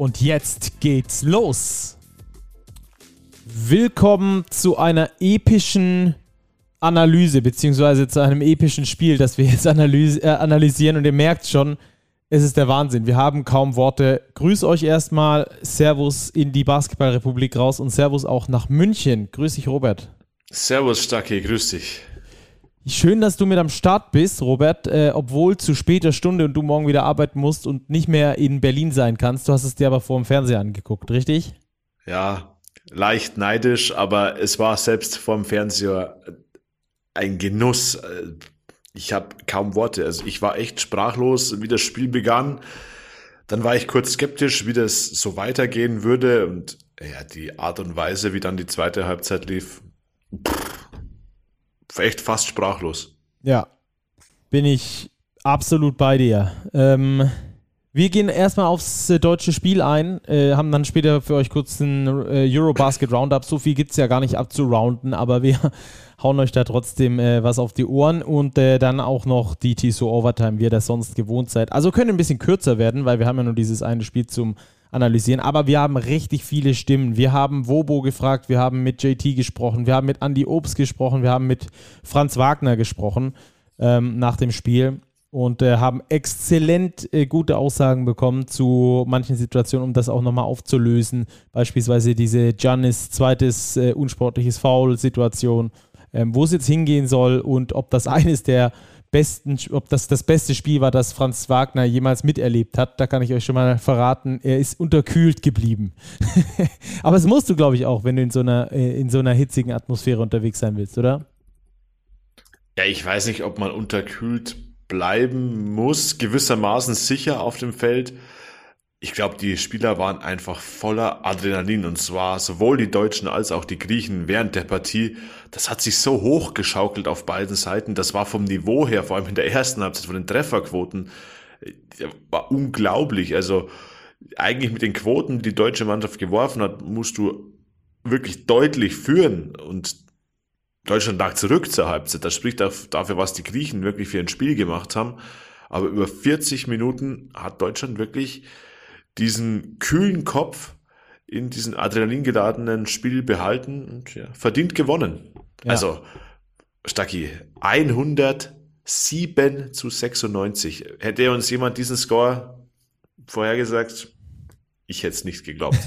Und jetzt geht's los. Willkommen zu einer epischen Analyse, beziehungsweise zu einem epischen Spiel, das wir jetzt analyse, äh, analysieren. Und ihr merkt schon, es ist der Wahnsinn. Wir haben kaum Worte. Grüß euch erstmal. Servus in die Basketballrepublik raus und Servus auch nach München. Grüß dich, Robert. Servus, Stacke, grüß dich. Schön, dass du mit am Start bist, Robert, äh, obwohl zu später Stunde und du morgen wieder arbeiten musst und nicht mehr in Berlin sein kannst. Du hast es dir aber vor dem Fernseher angeguckt, richtig? Ja, leicht neidisch, aber es war selbst vor dem Fernseher ein Genuss. Ich habe kaum Worte. Also ich war echt sprachlos, wie das Spiel begann. Dann war ich kurz skeptisch, wie das so weitergehen würde und ja, die Art und Weise, wie dann die zweite Halbzeit lief, pff, echt fast sprachlos. Ja, bin ich absolut bei dir. Ähm, wir gehen erstmal aufs äh, deutsche Spiel ein, äh, haben dann später für euch kurz ein äh, Eurobasket Roundup. So viel gibt es ja gar nicht abzurounden, aber wir hauen euch da trotzdem äh, was auf die Ohren und äh, dann auch noch die TSO Overtime, wie ihr das sonst gewohnt seid. Also können ein bisschen kürzer werden, weil wir haben ja nur dieses eine Spiel zum analysieren. Aber wir haben richtig viele Stimmen. Wir haben Wobo gefragt, wir haben mit JT gesprochen, wir haben mit Andy Obst gesprochen, wir haben mit Franz Wagner gesprochen ähm, nach dem Spiel und äh, haben exzellent äh, gute Aussagen bekommen zu manchen Situationen, um das auch nochmal aufzulösen. Beispielsweise diese Giannis zweites äh, unsportliches Foul-Situation, ähm, wo es jetzt hingehen soll und ob das eines der besten, ob das das beste Spiel war, das Franz Wagner jemals miterlebt hat. Da kann ich euch schon mal verraten, er ist unterkühlt geblieben. Aber es musst du, glaube ich, auch, wenn du in so einer, äh, in so einer hitzigen Atmosphäre unterwegs sein willst, oder? Ja, ich weiß nicht, ob man unterkühlt bleiben muss, gewissermaßen sicher auf dem Feld ich glaube, die Spieler waren einfach voller Adrenalin und zwar sowohl die Deutschen als auch die Griechen während der Partie. Das hat sich so hochgeschaukelt auf beiden Seiten. Das war vom Niveau her, vor allem in der ersten Halbzeit von den Trefferquoten, war unglaublich. Also eigentlich mit den Quoten, die die deutsche Mannschaft geworfen hat, musst du wirklich deutlich führen und Deutschland lag zurück zur Halbzeit. Das spricht dafür, was die Griechen wirklich für ein Spiel gemacht haben. Aber über 40 Minuten hat Deutschland wirklich diesen kühlen Kopf in diesen adrenalingeladenen Spiel behalten und ja, verdient gewonnen. Ja. Also, Stacki, 107 zu 96. Hätte uns jemand diesen Score vorhergesagt, ich hätte es nicht geglaubt.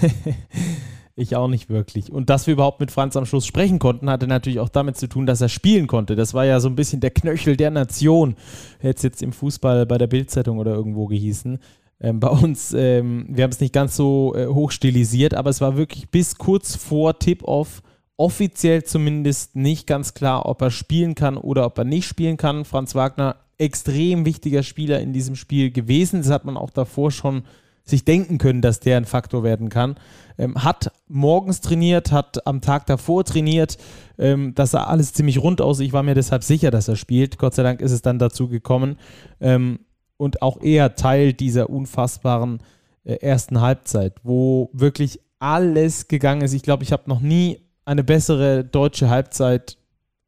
ich auch nicht wirklich. Und dass wir überhaupt mit Franz am Schluss sprechen konnten, hatte natürlich auch damit zu tun, dass er spielen konnte. Das war ja so ein bisschen der Knöchel der Nation, hätte es jetzt im Fußball bei der Bildzeitung oder irgendwo gehießen. Ähm, bei uns, ähm, wir haben es nicht ganz so äh, hoch stilisiert, aber es war wirklich bis kurz vor Tip-Off offiziell zumindest nicht ganz klar, ob er spielen kann oder ob er nicht spielen kann. Franz Wagner, extrem wichtiger Spieler in diesem Spiel gewesen. Das hat man auch davor schon sich denken können, dass der ein Faktor werden kann. Ähm, hat morgens trainiert, hat am Tag davor trainiert. Ähm, das sah alles ziemlich rund aus. Ich war mir deshalb sicher, dass er spielt. Gott sei Dank ist es dann dazu gekommen. Ähm, und auch eher Teil dieser unfassbaren äh, ersten Halbzeit, wo wirklich alles gegangen ist. Ich glaube, ich habe noch nie eine bessere deutsche Halbzeit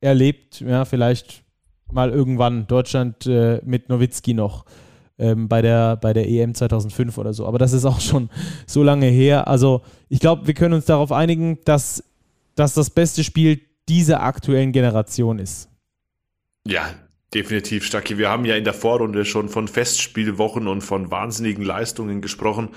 erlebt. Ja, vielleicht mal irgendwann Deutschland äh, mit Nowitzki noch ähm, bei, der, bei der EM 2005 oder so. Aber das ist auch schon so lange her. Also ich glaube, wir können uns darauf einigen, dass, dass das beste Spiel dieser aktuellen Generation ist. Ja, Definitiv, Stacki. Wir haben ja in der Vorrunde schon von Festspielwochen und von wahnsinnigen Leistungen gesprochen.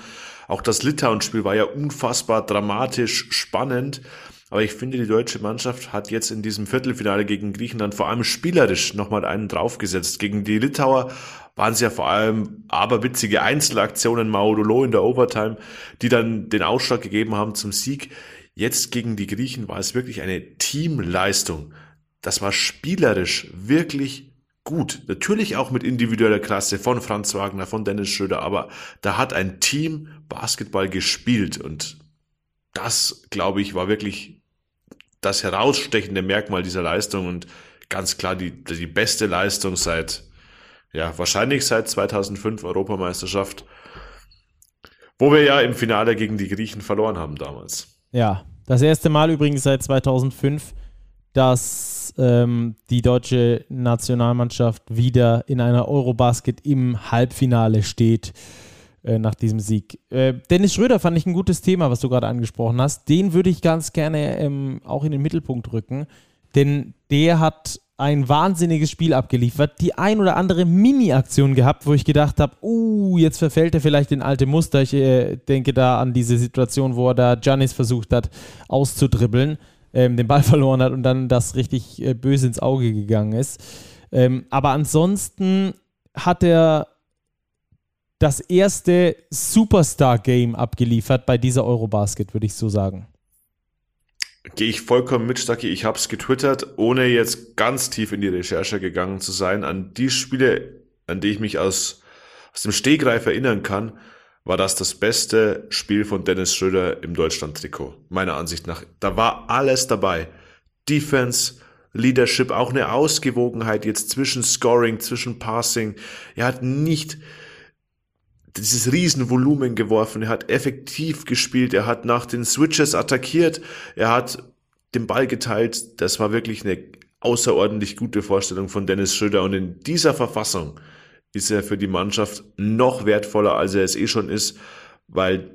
Auch das Litauen-Spiel war ja unfassbar dramatisch spannend. Aber ich finde, die deutsche Mannschaft hat jetzt in diesem Viertelfinale gegen Griechenland vor allem spielerisch nochmal einen draufgesetzt. Gegen die Litauer waren es ja vor allem aberwitzige Einzelaktionen, Maudolo in der Overtime, die dann den Ausschlag gegeben haben zum Sieg. Jetzt gegen die Griechen war es wirklich eine Teamleistung. Das war spielerisch wirklich gut. Natürlich auch mit individueller Klasse von Franz Wagner, von Dennis Schröder, aber da hat ein Team Basketball gespielt und das, glaube ich, war wirklich das herausstechende Merkmal dieser Leistung und ganz klar die, die beste Leistung seit, ja, wahrscheinlich seit 2005 Europameisterschaft, wo wir ja im Finale gegen die Griechen verloren haben damals. Ja, das erste Mal übrigens seit 2005, dass ähm, die deutsche Nationalmannschaft wieder in einer Eurobasket im Halbfinale steht äh, nach diesem Sieg. Äh, Dennis Schröder fand ich ein gutes Thema, was du gerade angesprochen hast. Den würde ich ganz gerne ähm, auch in den Mittelpunkt rücken, denn der hat ein wahnsinniges Spiel abgeliefert, die ein oder andere Mini-Aktion gehabt, wo ich gedacht habe, uh, jetzt verfällt er vielleicht in alte Muster. Ich äh, denke da an diese Situation, wo er da Janis versucht hat auszudribbeln, ähm, den Ball verloren hat und dann das richtig äh, böse ins Auge gegangen ist. Ähm, aber ansonsten hat er das erste Superstar-Game abgeliefert bei dieser Eurobasket, würde ich so sagen. Gehe ich vollkommen mit, Stacki. Ich habe es getwittert, ohne jetzt ganz tief in die Recherche gegangen zu sein. An die Spiele, an die ich mich aus, aus dem Stegreif erinnern kann, war das das beste Spiel von Dennis Schröder im Deutschland-Trikot. Meiner Ansicht nach. Da war alles dabei. Defense, Leadership, auch eine Ausgewogenheit jetzt zwischen Scoring, zwischen Passing. Er hat nicht dieses Riesenvolumen geworfen, er hat effektiv gespielt, er hat nach den Switches attackiert, er hat den Ball geteilt. Das war wirklich eine außerordentlich gute Vorstellung von Dennis Schröder und in dieser Verfassung ist er für die Mannschaft noch wertvoller, als er es eh schon ist, weil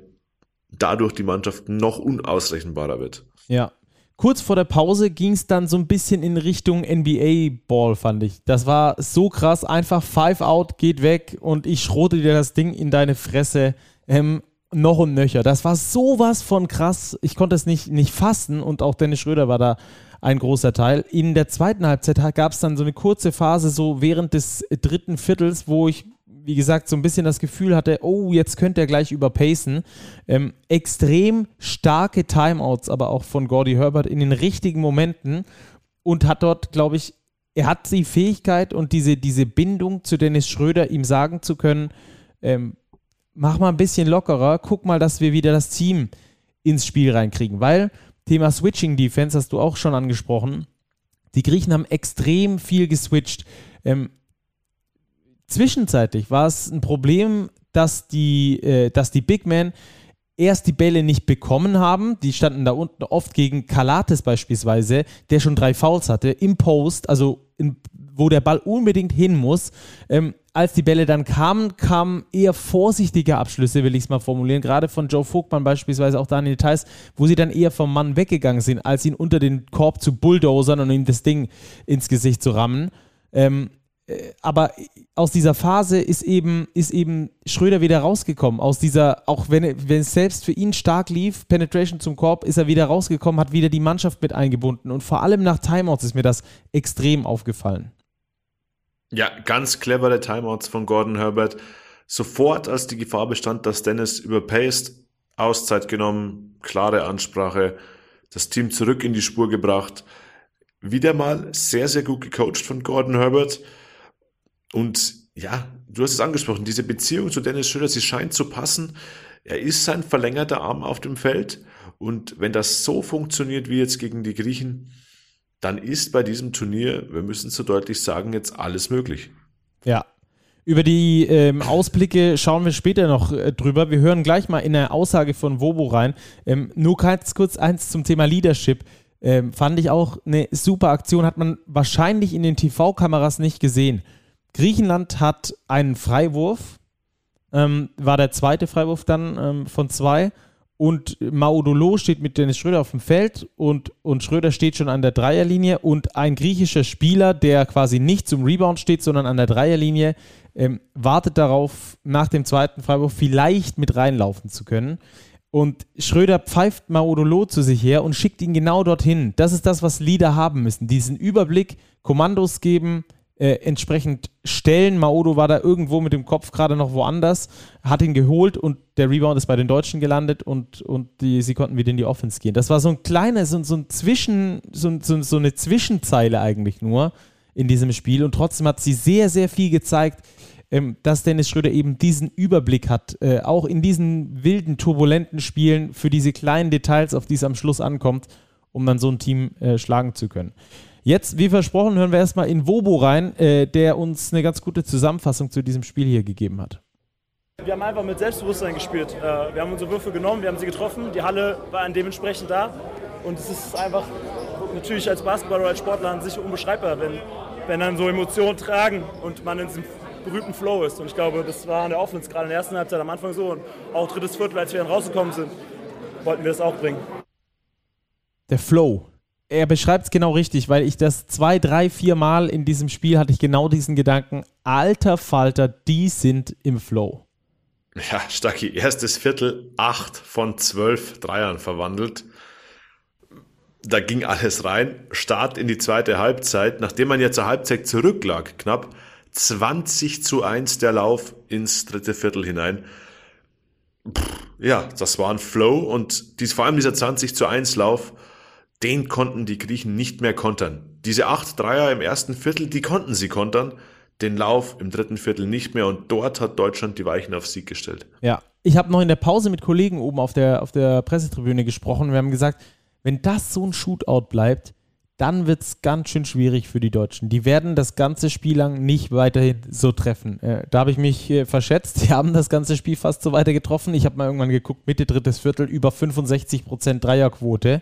dadurch die Mannschaft noch unausrechenbarer wird. Ja, kurz vor der Pause ging es dann so ein bisschen in Richtung NBA-Ball, fand ich. Das war so krass, einfach Five Out, geht weg und ich schrote dir das Ding in deine Fresse. Ähm, noch und nöcher. Das war sowas von krass. Ich konnte es nicht, nicht fassen und auch Dennis Schröder war da ein großer Teil. In der zweiten Halbzeit gab es dann so eine kurze Phase, so während des dritten Viertels, wo ich wie gesagt, so ein bisschen das Gefühl hatte, oh, jetzt könnte er gleich überpacen. Ähm, extrem starke Timeouts, aber auch von Gordy Herbert in den richtigen Momenten und hat dort, glaube ich, er hat die Fähigkeit und diese, diese Bindung zu Dennis Schröder, ihm sagen zu können, ähm, mach mal ein bisschen lockerer, guck mal, dass wir wieder das Team ins Spiel reinkriegen. Weil Thema Switching Defense hast du auch schon angesprochen. Die Griechen haben extrem viel geswitcht. Ähm, Zwischenzeitlich war es ein Problem, dass die, äh, dass die Big Men erst die Bälle nicht bekommen haben. Die standen da unten oft gegen Kalates beispielsweise, der schon drei Fouls hatte, im Post, also wo der Ball unbedingt hin muss. Ähm, als die Bälle dann kamen, kamen eher vorsichtige Abschlüsse, will ich es mal formulieren, gerade von Joe Vogtmann beispielsweise, auch da in den Details, wo sie dann eher vom Mann weggegangen sind, als ihn unter den Korb zu bulldozern und ihm das Ding ins Gesicht zu rammen. Ähm, äh, aber aus dieser Phase ist eben, ist eben Schröder wieder rausgekommen. Aus dieser, auch wenn, wenn es selbst für ihn stark lief, Penetration zum Korb, ist er wieder rausgekommen, hat wieder die Mannschaft mit eingebunden. Und vor allem nach Timeouts ist mir das extrem aufgefallen. Ja, ganz clevere Timeouts von Gordon Herbert. Sofort, als die Gefahr bestand, dass Dennis überpaced, Auszeit genommen, klare Ansprache, das Team zurück in die Spur gebracht. Wieder mal sehr, sehr gut gecoacht von Gordon Herbert und ja, du hast es angesprochen, diese Beziehung zu Dennis Schröder, sie scheint zu passen. Er ist sein verlängerter Arm auf dem Feld. Und wenn das so funktioniert wie jetzt gegen die Griechen, dann ist bei diesem Turnier, wir müssen so deutlich sagen, jetzt alles möglich. Ja. Über die ähm, Ausblicke schauen wir später noch äh, drüber. Wir hören gleich mal in eine Aussage von Wobo rein. Ähm, nur ganz kurz eins zum Thema Leadership. Ähm, fand ich auch eine super Aktion, hat man wahrscheinlich in den TV-Kameras nicht gesehen. Griechenland hat einen Freiwurf, ähm, war der zweite Freiwurf dann ähm, von zwei. Und Maudolo steht mit Dennis Schröder auf dem Feld und, und Schröder steht schon an der Dreierlinie und ein griechischer Spieler, der quasi nicht zum Rebound steht, sondern an der Dreierlinie, ähm, wartet darauf, nach dem zweiten Freiwurf vielleicht mit reinlaufen zu können. Und Schröder pfeift Maudolo zu sich her und schickt ihn genau dorthin. Das ist das, was Leader haben müssen. Diesen Überblick, Kommandos geben, äh, entsprechend stellen. Maodo war da irgendwo mit dem Kopf gerade noch woanders, hat ihn geholt und der Rebound ist bei den Deutschen gelandet und, und die, sie konnten wieder in die Offense gehen. Das war so ein kleines, so, so ein Zwischen, so, so, so eine Zwischenzeile eigentlich nur in diesem Spiel und trotzdem hat sie sehr, sehr viel gezeigt, ähm, dass Dennis Schröder eben diesen Überblick hat, äh, auch in diesen wilden, turbulenten Spielen für diese kleinen Details, auf die es am Schluss ankommt, um dann so ein Team äh, schlagen zu können. Jetzt, wie versprochen, hören wir erstmal in Wobo rein, äh, der uns eine ganz gute Zusammenfassung zu diesem Spiel hier gegeben hat. Wir haben einfach mit Selbstbewusstsein gespielt. Äh, wir haben unsere Würfe genommen, wir haben sie getroffen. Die Halle war dementsprechend da. Und es ist einfach natürlich als Basketballer oder als Sportler an sich unbeschreibbar, wenn, wenn dann so Emotionen tragen und man in diesem berühmten Flow ist. Und ich glaube, das war an der Offense gerade in der ersten Halbzeit am Anfang so und auch drittes Viertel, als wir dann rausgekommen sind, wollten wir das auch bringen. Der Flow. Er beschreibt es genau richtig, weil ich das zwei, drei, vier Mal in diesem Spiel hatte ich genau diesen Gedanken, alter Falter, die sind im Flow. Ja, Stacki, erstes Viertel, acht von zwölf Dreiern verwandelt. Da ging alles rein. Start in die zweite Halbzeit, nachdem man ja zur Halbzeit zurücklag, knapp 20 zu 1 der Lauf ins dritte Viertel hinein. ja, das war ein Flow und dies, vor allem dieser 20 zu 1 Lauf, den konnten die Griechen nicht mehr kontern. Diese acht Dreier im ersten Viertel, die konnten sie kontern, den Lauf im dritten Viertel nicht mehr und dort hat Deutschland die Weichen auf Sieg gestellt. Ja, ich habe noch in der Pause mit Kollegen oben auf der, auf der Pressetribüne gesprochen. Wir haben gesagt, wenn das so ein Shootout bleibt, dann wird es ganz schön schwierig für die Deutschen. Die werden das ganze Spiel lang nicht weiterhin so treffen. Äh, da habe ich mich äh, verschätzt. Die haben das ganze Spiel fast so weiter getroffen. Ich habe mal irgendwann geguckt, Mitte drittes Viertel, über 65% Dreierquote.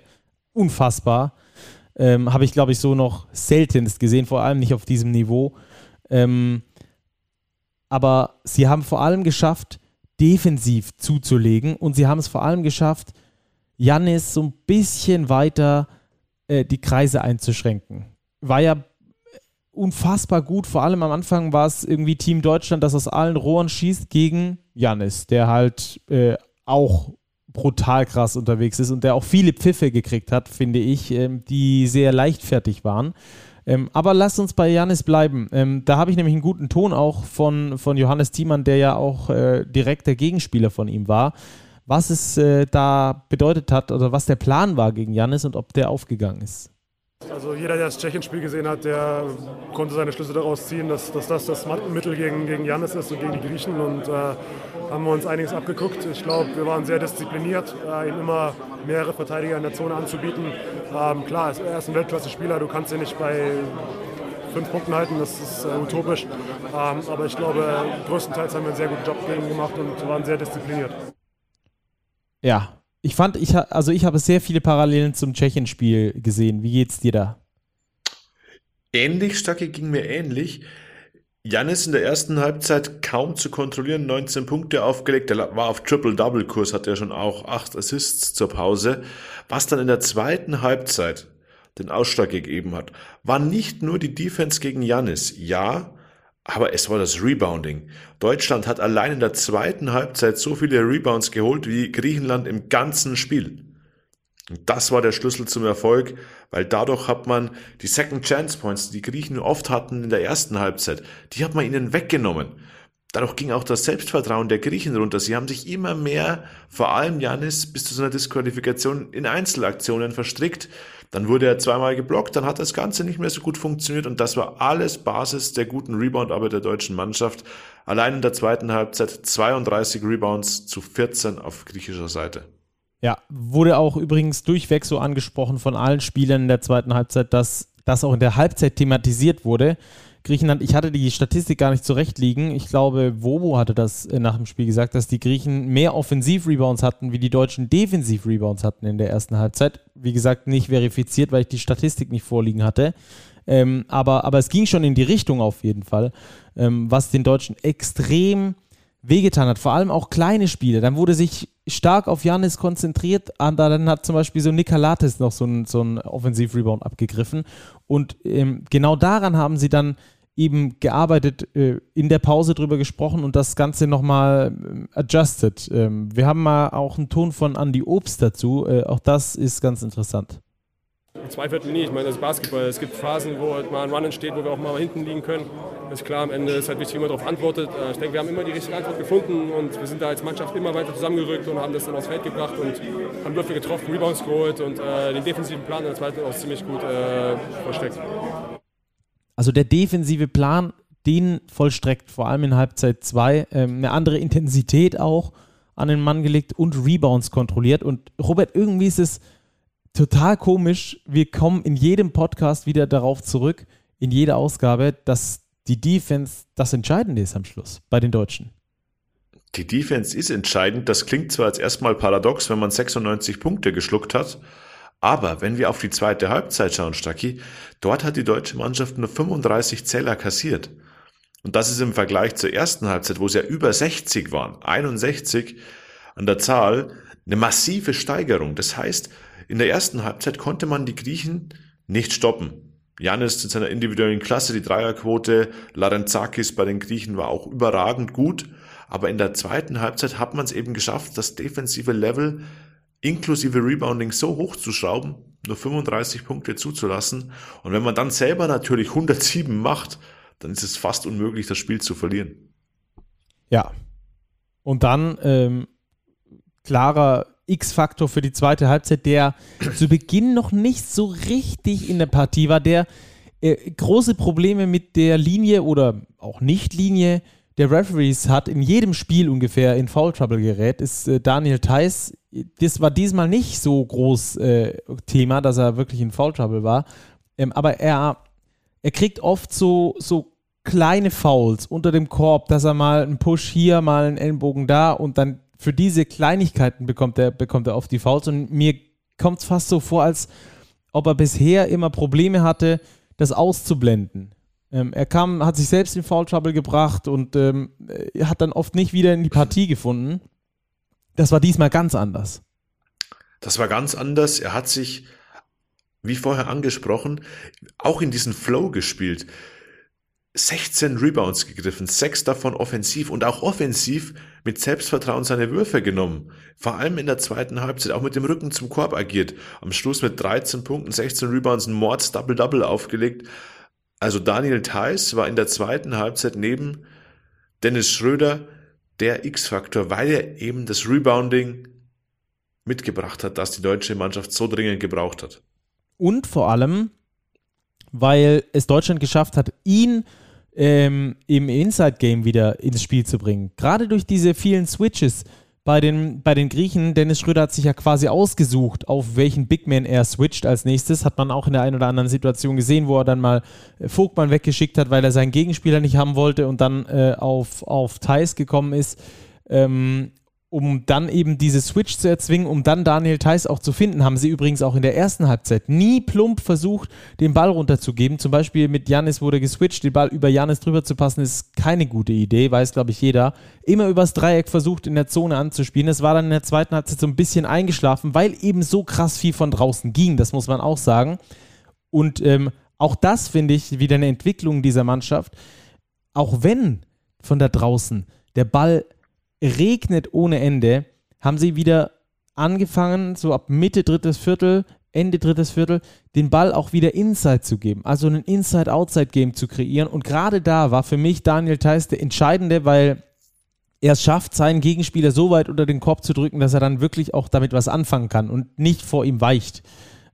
Unfassbar. Ähm, habe ich, glaube ich, so noch seltenst gesehen, vor allem nicht auf diesem Niveau. Ähm, aber sie haben vor allem geschafft, defensiv zuzulegen und sie haben es vor allem geschafft, Jannis so ein bisschen weiter äh, die Kreise einzuschränken. War ja unfassbar gut, vor allem am Anfang war es irgendwie Team Deutschland, das aus allen Rohren schießt gegen Jannis, der halt äh, auch brutal krass unterwegs ist und der auch viele Pfiffe gekriegt hat, finde ich, ähm, die sehr leichtfertig waren. Ähm, aber lasst uns bei Janis bleiben. Ähm, da habe ich nämlich einen guten Ton auch von, von Johannes Thiemann, der ja auch äh, direkt der Gegenspieler von ihm war was es äh, da bedeutet hat oder was der Plan war gegen Janis und ob der aufgegangen ist. Also jeder, der das Tschechien-Spiel gesehen hat, der konnte seine Schlüsse daraus ziehen, dass, dass das das Mittel gegen, gegen Janis ist und gegen die Griechen. Und äh, haben wir uns einiges abgeguckt. Ich glaube, wir waren sehr diszipliniert, äh, ihm immer mehrere Verteidiger in der Zone anzubieten. Ähm, klar, er ist ein Weltklasse-Spieler, du kannst ihn nicht bei fünf Punkten halten, das ist äh, utopisch. Ähm, aber ich glaube, größtenteils haben wir einen sehr guten Job gegen gemacht und waren sehr diszipliniert. Ja, ich fand, ich also ich habe sehr viele Parallelen zum Tschechien-Spiel gesehen. Wie geht's dir da? Ähnlich, Stacke ging mir ähnlich. Janis in der ersten Halbzeit kaum zu kontrollieren, 19 Punkte aufgelegt, er war auf Triple-Double-Kurs, hat ja schon auch 8 Assists zur Pause. Was dann in der zweiten Halbzeit den Ausschlag gegeben hat, war nicht nur die Defense gegen Janis. Ja, aber es war das Rebounding. Deutschland hat allein in der zweiten Halbzeit so viele Rebounds geholt wie Griechenland im ganzen Spiel. Und das war der Schlüssel zum Erfolg, weil dadurch hat man die Second Chance Points, die Griechen oft hatten in der ersten Halbzeit, die hat man ihnen weggenommen. Dadurch ging auch das Selbstvertrauen der Griechen runter. Sie haben sich immer mehr, vor allem Janis, bis zu seiner Disqualifikation in Einzelaktionen verstrickt. Dann wurde er zweimal geblockt, dann hat das Ganze nicht mehr so gut funktioniert und das war alles Basis der guten Rebound-Arbeit der deutschen Mannschaft. Allein in der zweiten Halbzeit 32 Rebounds zu 14 auf griechischer Seite. Ja, wurde auch übrigens durchweg so angesprochen von allen Spielern in der zweiten Halbzeit, dass das auch in der Halbzeit thematisiert wurde. Griechenland, ich hatte die Statistik gar nicht zurechtliegen. Ich glaube, Wobo hatte das äh, nach dem Spiel gesagt, dass die Griechen mehr Offensiv-Rebounds hatten, wie die Deutschen Defensiv-Rebounds hatten in der ersten Halbzeit. Wie gesagt, nicht verifiziert, weil ich die Statistik nicht vorliegen hatte. Ähm, aber, aber es ging schon in die Richtung auf jeden Fall, ähm, was den Deutschen extrem wehgetan hat. Vor allem auch kleine Spiele. Dann wurde sich stark auf Janis konzentriert. Dann hat zum Beispiel so Nikolatis noch so einen so Offensiv-Rebound abgegriffen. Und ähm, genau daran haben sie dann eben gearbeitet, äh, in der Pause drüber gesprochen und das Ganze nochmal äh, adjusted. Ähm, wir haben mal auch einen Ton von Andy Obst dazu. Äh, auch das ist ganz interessant. Zwei Viertel nie. Ich meine, das ist Basketball. Es gibt Phasen, wo halt mal ein Run entsteht, wo wir auch mal hinten liegen können. Das ist klar, am Ende ist halt wichtig, wie man darauf antwortet. Äh, ich denke, wir haben immer die richtige Antwort gefunden und wir sind da als Mannschaft immer weiter zusammengerückt und haben das dann aufs Feld gebracht und haben Würfe getroffen, Rebounds geholt und äh, den defensiven Plan in der zweiten auch ziemlich gut äh, versteckt. Also der defensive Plan den vollstreckt, vor allem in Halbzeit 2. Ähm, eine andere Intensität auch an den Mann gelegt und Rebounds kontrolliert. Und Robert, irgendwie ist es total komisch. Wir kommen in jedem Podcast wieder darauf zurück, in jeder Ausgabe, dass die Defense das Entscheidende ist am Schluss bei den Deutschen. Die Defense ist entscheidend. Das klingt zwar als erstmal paradox, wenn man 96 Punkte geschluckt hat, aber wenn wir auf die zweite Halbzeit schauen, Stacki, dort hat die deutsche Mannschaft nur 35 Zähler kassiert. Und das ist im Vergleich zur ersten Halbzeit, wo es ja über 60 waren, 61 an der Zahl, eine massive Steigerung. Das heißt, in der ersten Halbzeit konnte man die Griechen nicht stoppen. Janis in seiner individuellen Klasse, die Dreierquote, Larenzakis bei den Griechen war auch überragend gut. Aber in der zweiten Halbzeit hat man es eben geschafft, das defensive Level inklusive Rebounding so hoch zu schrauben, nur 35 Punkte zuzulassen. Und wenn man dann selber natürlich 107 macht, dann ist es fast unmöglich, das Spiel zu verlieren. Ja. Und dann ähm, klarer X-Faktor für die zweite Halbzeit, der zu Beginn noch nicht so richtig in der Partie war, der äh, große Probleme mit der Linie oder auch Nicht-Linie der Referees hat, in jedem Spiel ungefähr in Foul Trouble gerät, ist äh, Daniel Theiss. Das war diesmal nicht so groß äh, Thema, dass er wirklich in Foul Trouble war. Ähm, aber er, er kriegt oft so, so kleine Fouls unter dem Korb, dass er mal einen Push hier, mal einen Ellenbogen da und dann für diese Kleinigkeiten bekommt er, bekommt er oft die Fouls. Und mir kommt es fast so vor, als ob er bisher immer Probleme hatte, das auszublenden. Ähm, er kam, hat sich selbst in Foul Trouble gebracht und ähm, hat dann oft nicht wieder in die Partie gefunden. Das war diesmal ganz anders. Das war ganz anders. Er hat sich, wie vorher angesprochen, auch in diesen Flow gespielt. 16 Rebounds gegriffen, sechs davon offensiv und auch offensiv mit Selbstvertrauen seine Würfe genommen. Vor allem in der zweiten Halbzeit, auch mit dem Rücken zum Korb agiert. Am Schluss mit 13 Punkten, 16 Rebounds, ein Mords Double-Double aufgelegt. Also Daniel Theiss war in der zweiten Halbzeit neben Dennis Schröder der X-Faktor, weil er eben das Rebounding mitgebracht hat, das die deutsche Mannschaft so dringend gebraucht hat. Und vor allem, weil es Deutschland geschafft hat, ihn ähm, im Inside-Game wieder ins Spiel zu bringen. Gerade durch diese vielen Switches bei den, bei den Griechen, Dennis Schröder hat sich ja quasi ausgesucht, auf welchen Big Man er switcht als nächstes. Hat man auch in der einen oder anderen Situation gesehen, wo er dann mal äh, Vogtmann weggeschickt hat, weil er seinen Gegenspieler nicht haben wollte und dann äh, auf, auf Thais gekommen ist. Ähm, um dann eben diese Switch zu erzwingen, um dann Daniel Theiss auch zu finden, haben sie übrigens auch in der ersten Halbzeit nie plump versucht, den Ball runterzugeben. Zum Beispiel mit Janis wurde geswitcht, den Ball über Janis drüber zu passen, ist keine gute Idee, weiß glaube ich jeder. Immer übers Dreieck versucht, in der Zone anzuspielen. Es war dann in der zweiten Halbzeit so ein bisschen eingeschlafen, weil eben so krass viel von draußen ging, das muss man auch sagen. Und ähm, auch das finde ich wieder eine Entwicklung dieser Mannschaft. Auch wenn von da draußen der Ball regnet ohne Ende, haben sie wieder angefangen, so ab Mitte drittes Viertel, Ende drittes Viertel, den Ball auch wieder Inside zu geben. Also ein Inside-Outside-Game zu kreieren. Und gerade da war für mich Daniel Theiss der Entscheidende, weil er es schafft, seinen Gegenspieler so weit unter den Korb zu drücken, dass er dann wirklich auch damit was anfangen kann und nicht vor ihm weicht.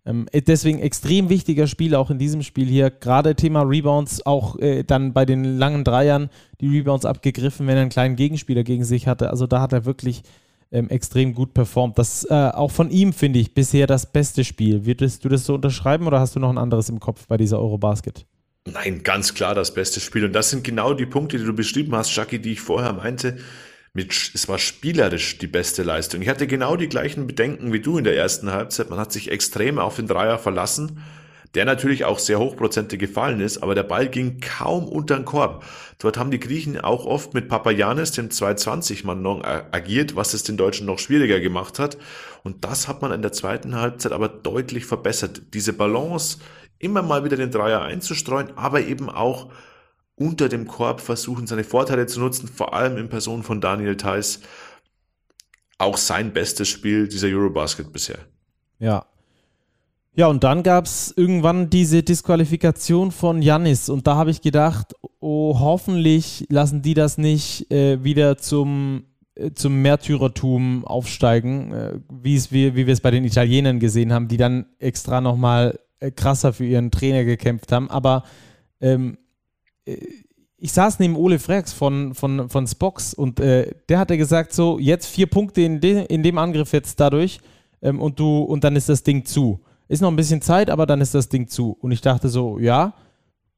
Ähm, äh, deswegen extrem wichtiger Spiel auch in diesem Spiel hier. Gerade Thema Rebounds, auch äh, dann bei den langen Dreiern die Rebounds abgegriffen, wenn er einen kleinen Gegenspieler gegen sich hatte. Also da hat er wirklich ähm, extrem gut performt. Das äh, auch von ihm finde ich bisher das beste Spiel. Würdest du das so unterschreiben oder hast du noch ein anderes im Kopf bei dieser Eurobasket? Nein, ganz klar das beste Spiel. Und das sind genau die Punkte, die du beschrieben hast, Jackie, die ich vorher meinte mit, es war spielerisch die beste Leistung. Ich hatte genau die gleichen Bedenken wie du in der ersten Halbzeit. Man hat sich extrem auf den Dreier verlassen, der natürlich auch sehr hochprozentig gefallen ist, aber der Ball ging kaum unter den Korb. Dort haben die Griechen auch oft mit Papayanis, dem 220-Mann, noch agiert, was es den Deutschen noch schwieriger gemacht hat. Und das hat man in der zweiten Halbzeit aber deutlich verbessert. Diese Balance, immer mal wieder den Dreier einzustreuen, aber eben auch unter dem Korb versuchen, seine Vorteile zu nutzen, vor allem in Person von Daniel Theiss. Auch sein bestes Spiel dieser Eurobasket bisher. Ja. Ja, und dann gab es irgendwann diese Disqualifikation von Jannis und da habe ich gedacht, oh, hoffentlich lassen die das nicht äh, wieder zum, äh, zum Märtyrertum aufsteigen, äh, wie, wir es bei den Italienern gesehen haben, die dann extra nochmal äh, krasser für ihren Trainer gekämpft haben. Aber ähm, ich saß neben Ole Frex von, von, von Spox und äh, der hatte gesagt, so, jetzt vier Punkte in, de, in dem Angriff jetzt dadurch ähm, und du, und dann ist das Ding zu. Ist noch ein bisschen Zeit, aber dann ist das Ding zu. Und ich dachte so, ja,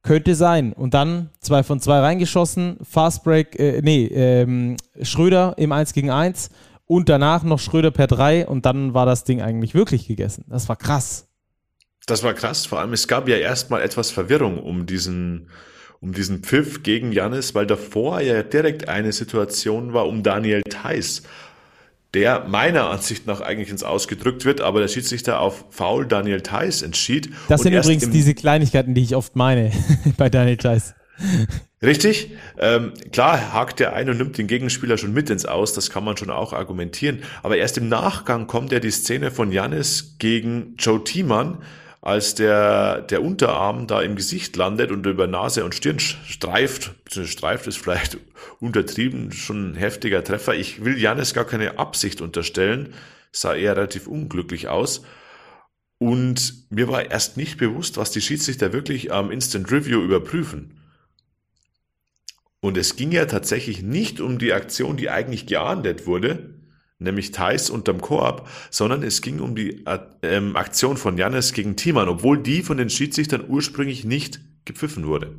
könnte sein. Und dann zwei von zwei reingeschossen, Fastbreak, äh, nee, ähm, Schröder im 1 gegen 1 und danach noch Schröder per 3 und dann war das Ding eigentlich wirklich gegessen. Das war krass. Das war krass. Vor allem, es gab ja erstmal etwas Verwirrung um diesen, um diesen Pfiff gegen Janis, weil davor ja direkt eine Situation war um Daniel Theiss der meiner Ansicht nach eigentlich ins Ausgedrückt wird, aber der Schiedsrichter auf Foul Daniel Theiss entschied. Das sind übrigens diese Kleinigkeiten, die ich oft meine bei Daniel Theiss. Richtig. Ähm, klar hakt der ein und nimmt den Gegenspieler schon mit ins Aus, das kann man schon auch argumentieren. Aber erst im Nachgang kommt ja die Szene von Jannis gegen Joe Thiemann, als der, der Unterarm da im Gesicht landet und über Nase und Stirn streift, streift ist vielleicht untertrieben, schon ein heftiger Treffer. Ich will Janis gar keine Absicht unterstellen, sah eher relativ unglücklich aus. Und mir war erst nicht bewusst, was die Schiedsrichter wirklich am Instant Review überprüfen. Und es ging ja tatsächlich nicht um die Aktion, die eigentlich geahndet wurde, nämlich Thais unterm Koop, sondern es ging um die äh, ähm, Aktion von Jannis gegen Thiemann, obwohl die von den Schiedsrichtern ursprünglich nicht gepfiffen wurde.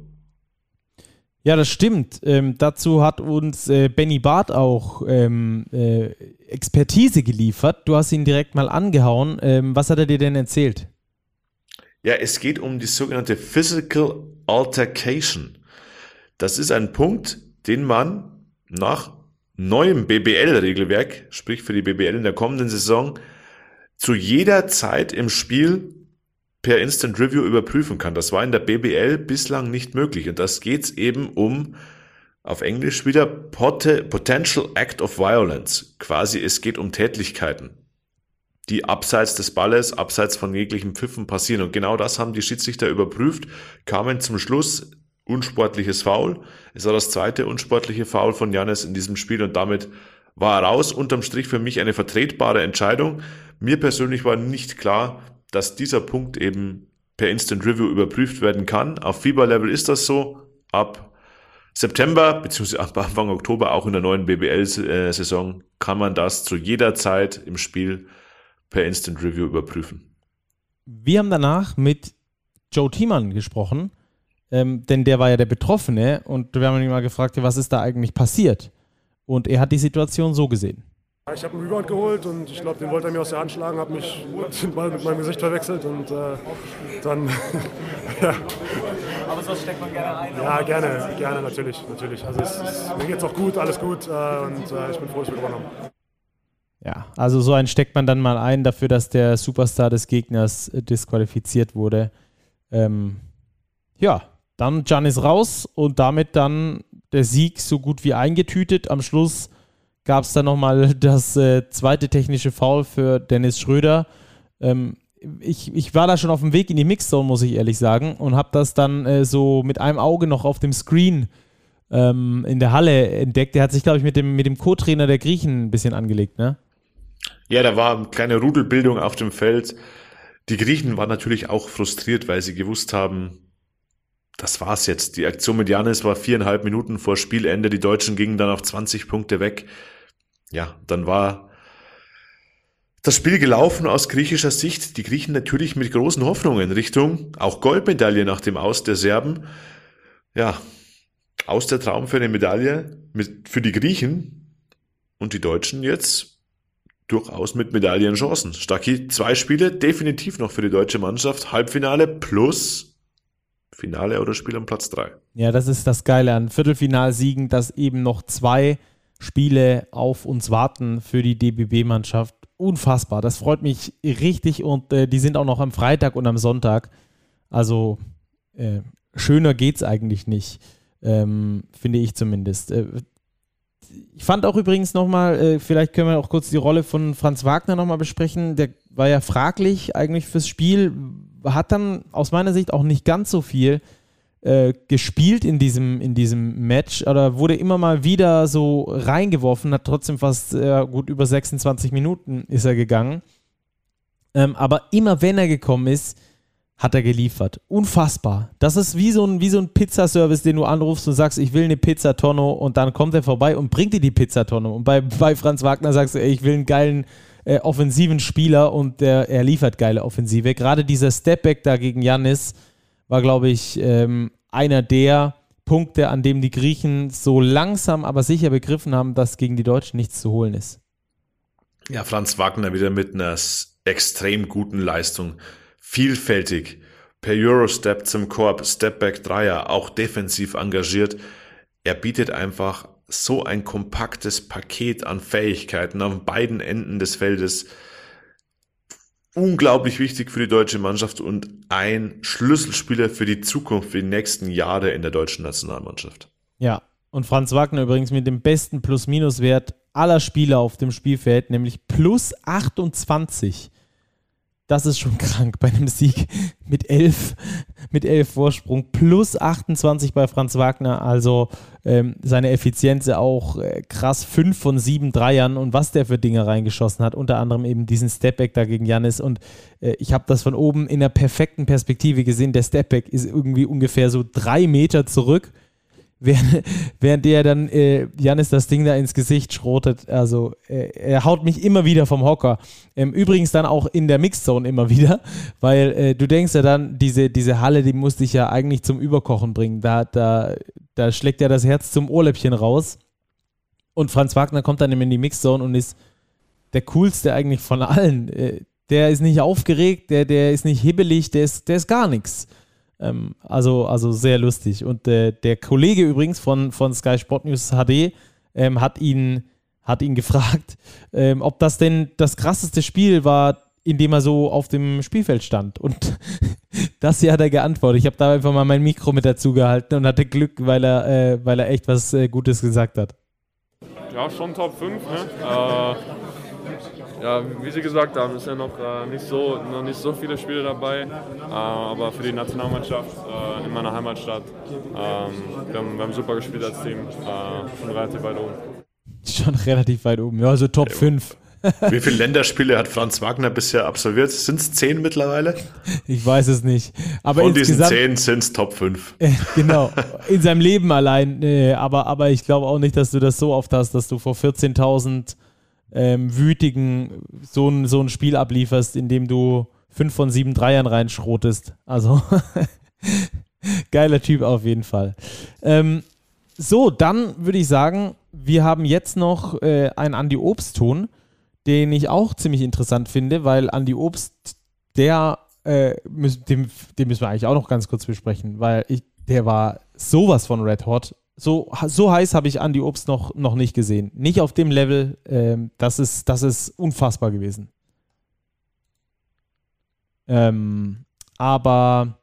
Ja, das stimmt. Ähm, dazu hat uns äh, Benny Barth auch ähm, äh, Expertise geliefert. Du hast ihn direkt mal angehauen. Ähm, was hat er dir denn erzählt? Ja, es geht um die sogenannte Physical Altercation. Das ist ein Punkt, den man nach neuem BBL-Regelwerk, sprich für die BBL in der kommenden Saison, zu jeder Zeit im Spiel per Instant Review überprüfen kann. Das war in der BBL bislang nicht möglich. Und das geht eben um, auf Englisch wieder, Potential Act of Violence. Quasi es geht um Tätlichkeiten, die abseits des Balles, abseits von jeglichen Pfiffen passieren. Und genau das haben die Schiedsrichter überprüft, kamen zum Schluss, unsportliches Foul. Es war das zweite unsportliche Foul von Janis in diesem Spiel und damit war er raus. Unterm Strich für mich eine vertretbare Entscheidung. Mir persönlich war nicht klar, dass dieser Punkt eben per Instant Review überprüft werden kann. Auf Fieber-Level ist das so. Ab September bzw. ab Anfang Oktober auch in der neuen BBL-Saison kann man das zu jeder Zeit im Spiel per Instant Review überprüfen. Wir haben danach mit Joe Thiemann gesprochen ähm, denn der war ja der Betroffene und wir haben ihn mal gefragt, was ist da eigentlich passiert? Und er hat die Situation so gesehen. Ich habe einen Rebound geholt und ich glaube, den wollte er mir aus der Hand schlagen, habe mich mal mit meinem Gesicht verwechselt und äh, dann. ja. Aber sowas steckt man gerne ein. Ja, gerne, gerne, natürlich. natürlich. Also es, es, mir geht's auch gut, alles gut äh, und äh, ich bin froh, dass wir gewonnen haben. Ja, also so einen steckt man dann mal ein dafür, dass der Superstar des Gegners äh, disqualifiziert wurde. Ähm, ja, dann Giannis raus und damit dann der Sieg so gut wie eingetütet. Am Schluss gab es dann nochmal das äh, zweite technische Foul für Dennis Schröder. Ähm, ich, ich war da schon auf dem Weg in die Mixzone, muss ich ehrlich sagen, und habe das dann äh, so mit einem Auge noch auf dem Screen ähm, in der Halle entdeckt. Der hat sich, glaube ich, mit dem, mit dem Co-Trainer der Griechen ein bisschen angelegt, ne? Ja, da war eine kleine Rudelbildung auf dem Feld. Die Griechen waren natürlich auch frustriert, weil sie gewusst haben, das war's jetzt. Die Aktion mit Janis war viereinhalb Minuten vor Spielende. Die Deutschen gingen dann auf 20 Punkte weg. Ja, dann war das Spiel gelaufen aus griechischer Sicht. Die Griechen natürlich mit großen Hoffnungen Richtung auch Goldmedaille nach dem Aus der Serben. Ja, aus der Traum für eine Medaille mit, für die Griechen und die Deutschen jetzt durchaus mit Medaillenchancen. Stacki, zwei Spiele definitiv noch für die deutsche Mannschaft. Halbfinale plus Finale oder Spiel am Platz 3. Ja, das ist das Geile an Viertelfinalsiegen, dass eben noch zwei Spiele auf uns warten für die DBB-Mannschaft. Unfassbar. Das freut mich richtig und äh, die sind auch noch am Freitag und am Sonntag. Also äh, schöner es eigentlich nicht, ähm, finde ich zumindest. Äh, ich fand auch übrigens nochmal, äh, vielleicht können wir auch kurz die Rolle von Franz Wagner nochmal besprechen. Der war ja fraglich eigentlich fürs Spiel, hat dann aus meiner Sicht auch nicht ganz so viel äh, gespielt in diesem, in diesem Match oder wurde immer mal wieder so reingeworfen, hat trotzdem fast äh, gut über 26 Minuten ist er gegangen. Ähm, aber immer wenn er gekommen ist, hat er geliefert. Unfassbar. Das ist wie so ein, so ein Pizzaservice, den du anrufst und sagst, ich will eine Pizzatonne und dann kommt er vorbei und bringt dir die Pizzatonne. Und bei, bei Franz Wagner sagst du, ey, ich will einen geilen äh, offensiven Spieler und der, er liefert geile Offensive. Gerade dieser Stepback da gegen Janis war, glaube ich, ähm, einer der Punkte, an dem die Griechen so langsam, aber sicher begriffen haben, dass gegen die Deutschen nichts zu holen ist. Ja, Franz Wagner wieder mit einer extrem guten Leistung vielfältig, per Eurostep zum Korb, Stepback Dreier, auch defensiv engagiert. Er bietet einfach so ein kompaktes Paket an Fähigkeiten an beiden Enden des Feldes. Unglaublich wichtig für die deutsche Mannschaft und ein Schlüsselspieler für die Zukunft, für die nächsten Jahre in der deutschen Nationalmannschaft. Ja, und Franz Wagner übrigens mit dem besten Plus-Minus-Wert aller Spieler auf dem Spielfeld, nämlich plus 28 das ist schon krank bei einem Sieg mit 11, mit 11 Vorsprung, plus 28 bei Franz Wagner. Also ähm, seine Effizienz auch äh, krass, 5 von 7 Dreiern und was der für Dinge reingeschossen hat, unter anderem eben diesen Stepback da gegen Janis. Und äh, ich habe das von oben in der perfekten Perspektive gesehen. Der Stepback ist irgendwie ungefähr so drei Meter zurück während, während der dann äh, Janis das Ding da ins Gesicht schrotet. Also äh, er haut mich immer wieder vom Hocker. Ähm, übrigens dann auch in der Mixzone immer wieder, weil äh, du denkst ja dann, diese, diese Halle, die musste ich ja eigentlich zum Überkochen bringen. Da, da, da schlägt ja das Herz zum Ohrläppchen raus. Und Franz Wagner kommt dann in die Mixzone und ist der coolste eigentlich von allen. Äh, der ist nicht aufgeregt, der, der ist nicht hibbelig, der ist, der ist gar nichts. Ähm, also, also sehr lustig. Und äh, der Kollege übrigens von, von Sky Sport News HD ähm, hat, ihn, hat ihn gefragt, ähm, ob das denn das krasseste Spiel war, in dem er so auf dem Spielfeld stand. Und das hier hat er geantwortet. Ich habe da einfach mal mein Mikro mit dazu gehalten und hatte Glück, weil er, äh, weil er echt was äh, Gutes gesagt hat. Ja, schon Top 5. Ne? Äh, ja, wie Sie gesagt haben, ist ja noch, äh, nicht, so, noch nicht so viele Spiele dabei, äh, aber für die Nationalmannschaft äh, in meiner Heimatstadt, ähm, wir, haben, wir haben super gespielt als Team, äh, schon relativ weit oben. Schon relativ weit oben, ja, also Top 5. Wie viele Länderspiele hat Franz Wagner bisher absolviert? Sind es zehn mittlerweile? Ich weiß es nicht. Aber Von diesen zehn sind es Top 5. Äh, genau, in seinem Leben allein. Äh, aber, aber ich glaube auch nicht, dass du das so oft hast, dass du vor 14.000 ähm, wütigen so ein, so ein Spiel ablieferst, in dem du fünf von sieben Dreiern reinschrotest. Also geiler Typ auf jeden Fall. Ähm, so, dann würde ich sagen, wir haben jetzt noch äh, einen Andi Obst-Ton, den ich auch ziemlich interessant finde, weil Andi Obst, der, äh, müssen, den, den müssen wir eigentlich auch noch ganz kurz besprechen, weil ich, der war sowas von Red Hot so, so heiß habe ich Andy Obst noch, noch nicht gesehen. Nicht auf dem Level. Ähm, das, ist, das ist unfassbar gewesen. Ähm, aber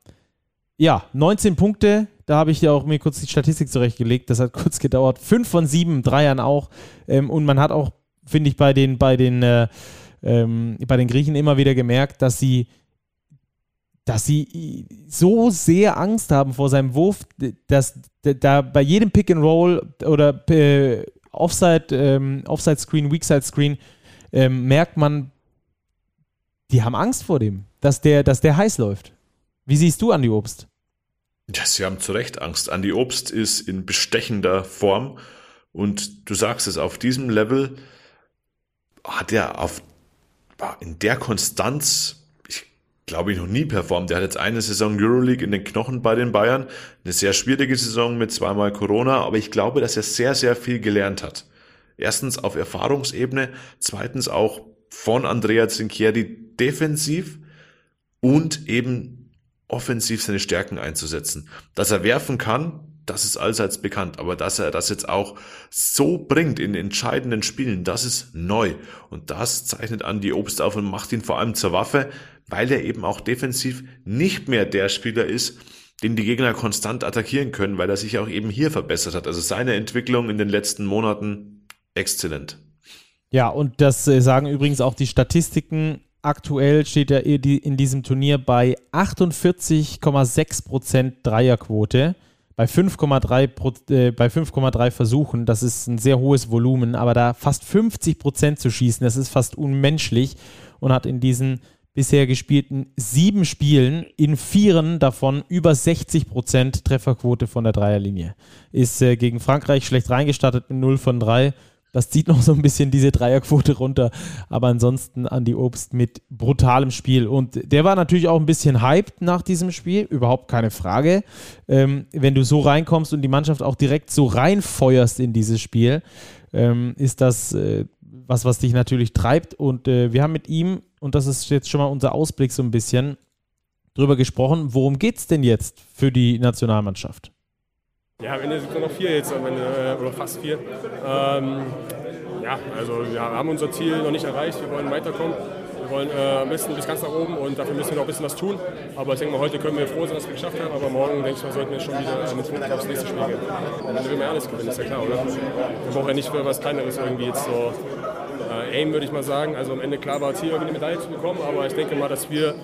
ja, 19 Punkte. Da habe ich ja auch mir kurz die Statistik zurechtgelegt. Das hat kurz gedauert. 5 von 7 Dreiern auch. Ähm, und man hat auch, finde ich, bei den, bei den, äh, ähm, bei den Griechen immer wieder gemerkt, dass sie dass sie so sehr Angst haben vor seinem Wurf, dass da bei jedem Pick and Roll oder äh, Offside, ähm, Offside Screen, Weakside Screen ähm, merkt man, die haben Angst vor dem, dass der, dass der heiß läuft. Wie siehst du Andi Obst? Ja, sie haben zu Recht Angst. Andi Obst ist in bestechender Form und du sagst es, auf diesem Level hat er auf, in der Konstanz glaube ich, noch nie performt. Er hat jetzt eine Saison Euroleague in den Knochen bei den Bayern. Eine sehr schwierige Saison mit zweimal Corona, aber ich glaube, dass er sehr, sehr viel gelernt hat. Erstens auf Erfahrungsebene, zweitens auch von Andrea Zinchieri defensiv und eben offensiv seine Stärken einzusetzen. Dass er werfen kann, das ist allseits bekannt, aber dass er das jetzt auch so bringt in entscheidenden Spielen, das ist neu. Und das zeichnet Andy Obst auf und macht ihn vor allem zur Waffe, weil er eben auch defensiv nicht mehr der Spieler ist, den die Gegner konstant attackieren können, weil er sich auch eben hier verbessert hat. Also seine Entwicklung in den letzten Monaten exzellent. Ja, und das äh, sagen übrigens auch die Statistiken. Aktuell steht er in diesem Turnier bei 48,6% Dreierquote bei 5,3 äh, bei 5,3 Versuchen. Das ist ein sehr hohes Volumen, aber da fast 50% zu schießen, das ist fast unmenschlich und hat in diesen bisher gespielten sieben Spielen in vieren davon über 60% Trefferquote von der Dreierlinie. Ist äh, gegen Frankreich schlecht reingestartet mit 0 von 3. Das zieht noch so ein bisschen diese Dreierquote runter. Aber ansonsten an die Obst mit brutalem Spiel. Und der war natürlich auch ein bisschen hyped nach diesem Spiel. Überhaupt keine Frage. Ähm, wenn du so reinkommst und die Mannschaft auch direkt so reinfeuerst in dieses Spiel, ähm, ist das äh, was, was dich natürlich treibt. Und äh, wir haben mit ihm, und das ist jetzt schon mal unser Ausblick so ein bisschen, drüber gesprochen, worum geht es denn jetzt für die Nationalmannschaft? Ja, am Ende sind wir noch vier jetzt, äh, oder fast vier. Ähm, ja, also wir haben unser Ziel noch nicht erreicht, wir wollen weiterkommen. Wir wollen äh, am besten bis ganz nach oben und dafür müssen wir noch ein bisschen was tun. Aber ich denke mal, heute können wir froh sein, dass wir es geschafft haben. Aber morgen, denke ich mal, sollten wir schon wieder mit Fokus aufs nächste Spiel gehen. Dann will wir alles gewinnen, ist ja klar, oder? Wir brauchen ja nicht für was Kleineres irgendwie jetzt so äh, Aim, würde ich mal sagen. Also am Ende klar war es hier irgendwie eine Medaille zu bekommen, aber ich denke mal, dass wir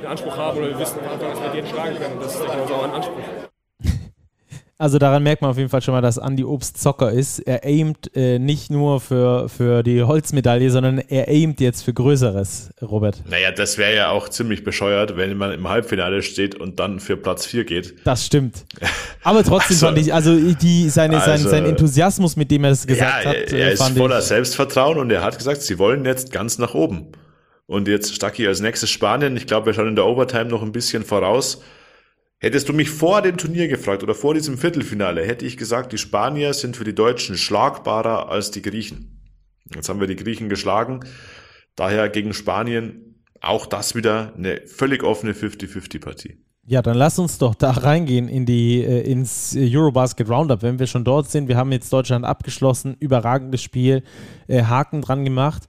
den Anspruch haben oder wir wissen, dass wir den schlagen können. Und das ist so ein Anspruch. Also daran merkt man auf jeden Fall schon mal, dass Andy Obst Zocker ist. Er aimt äh, nicht nur für, für die Holzmedaille, sondern er aimt jetzt für Größeres, Robert. Naja, das wäre ja auch ziemlich bescheuert, wenn man im Halbfinale steht und dann für Platz 4 geht. Das stimmt. Aber trotzdem also, fand ich, also, die, seine, also, sein, sein Enthusiasmus, mit dem er das gesagt ja, hat. Er ist voller ich, Selbstvertrauen und er hat gesagt, sie wollen jetzt ganz nach oben. Und jetzt Stacki als nächstes Spanien. Ich glaube, wir schauen in der Overtime noch ein bisschen voraus. Hättest du mich vor dem Turnier gefragt oder vor diesem Viertelfinale, hätte ich gesagt, die Spanier sind für die Deutschen schlagbarer als die Griechen. Jetzt haben wir die Griechen geschlagen. Daher gegen Spanien auch das wieder eine völlig offene 50-50-Partie. Ja, dann lass uns doch da reingehen in die, äh, ins Eurobasket Roundup, wenn wir schon dort sind. Wir haben jetzt Deutschland abgeschlossen, überragendes Spiel, äh, Haken dran gemacht.